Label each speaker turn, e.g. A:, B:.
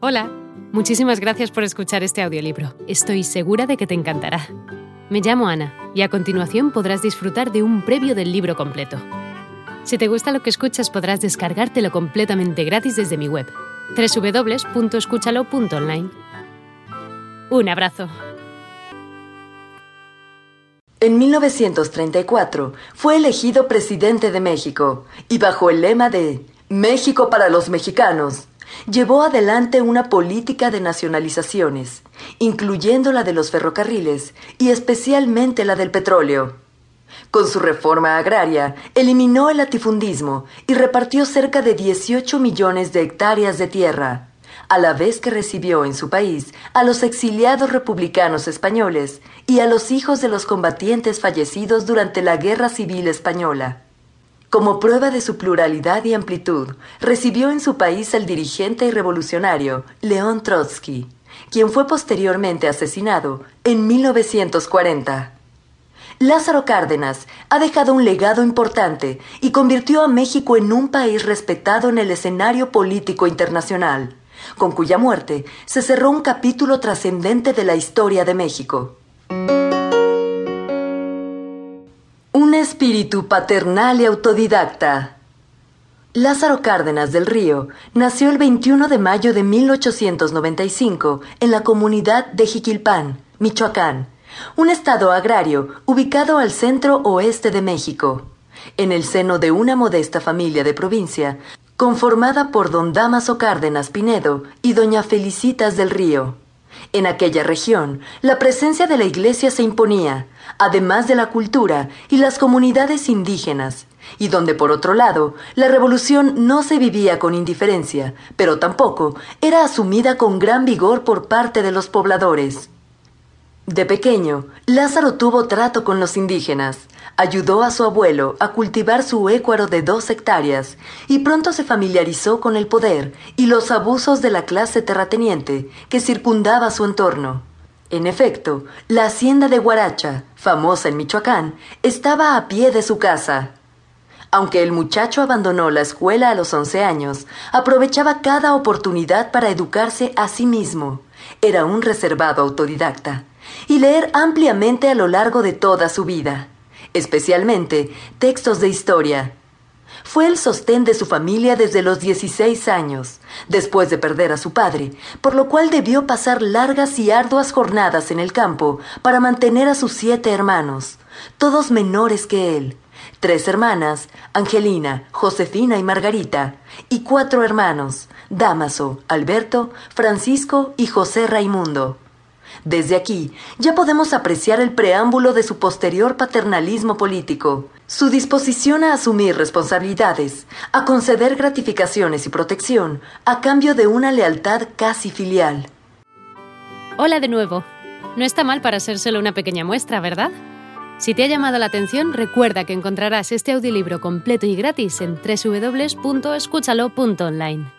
A: Hola, muchísimas gracias por escuchar este audiolibro. Estoy segura de que te encantará. Me llamo Ana y a continuación podrás disfrutar de un previo del libro completo. Si te gusta lo que escuchas podrás descargártelo completamente gratis desde mi web, www.escúchalo.online. Un abrazo.
B: En 1934 fue elegido presidente de México y bajo el lema de México para los mexicanos, llevó adelante una política de nacionalizaciones, incluyendo la de los ferrocarriles y especialmente la del petróleo. Con su reforma agraria, eliminó el latifundismo y repartió cerca de 18 millones de hectáreas de tierra, a la vez que recibió en su país a los exiliados republicanos españoles y a los hijos de los combatientes fallecidos durante la Guerra Civil Española. Como prueba de su pluralidad y amplitud, recibió en su país al dirigente y revolucionario León Trotsky, quien fue posteriormente asesinado en 1940. Lázaro Cárdenas ha dejado un legado importante y convirtió a México en un país respetado en el escenario político internacional, con cuya muerte se cerró un capítulo trascendente de la historia de México. Espíritu paternal y autodidacta. Lázaro Cárdenas del Río nació el 21 de mayo de 1895 en la comunidad de Jiquilpán, Michoacán, un estado agrario ubicado al centro oeste de México, en el seno de una modesta familia de provincia, conformada por don Damaso Cárdenas Pinedo y doña Felicitas del Río. En aquella región, la presencia de la Iglesia se imponía, además de la cultura y las comunidades indígenas, y donde por otro lado la revolución no se vivía con indiferencia, pero tampoco era asumida con gran vigor por parte de los pobladores. De pequeño, Lázaro tuvo trato con los indígenas, ayudó a su abuelo a cultivar su écuaro de dos hectáreas y pronto se familiarizó con el poder y los abusos de la clase terrateniente que circundaba su entorno. En efecto, la hacienda de Guaracha, famosa en Michoacán, estaba a pie de su casa. Aunque el muchacho abandonó la escuela a los once años, aprovechaba cada oportunidad para educarse a sí mismo. Era un reservado autodidacta y leer ampliamente a lo largo de toda su vida, especialmente textos de historia, fue el sostén de su familia desde los 16 años, después de perder a su padre, por lo cual debió pasar largas y arduas jornadas en el campo para mantener a sus siete hermanos, todos menores que él, tres hermanas, Angelina, Josefina y Margarita, y cuatro hermanos, Damaso, Alberto, Francisco y José Raimundo. Desde aquí ya podemos apreciar el preámbulo de su posterior paternalismo político, su disposición a asumir responsabilidades, a conceder gratificaciones y protección a cambio de una lealtad casi filial.
A: Hola de nuevo. No está mal para ser solo una pequeña muestra, ¿verdad? Si te ha llamado la atención, recuerda que encontrarás este audiolibro completo y gratis en www.escúchalo.online.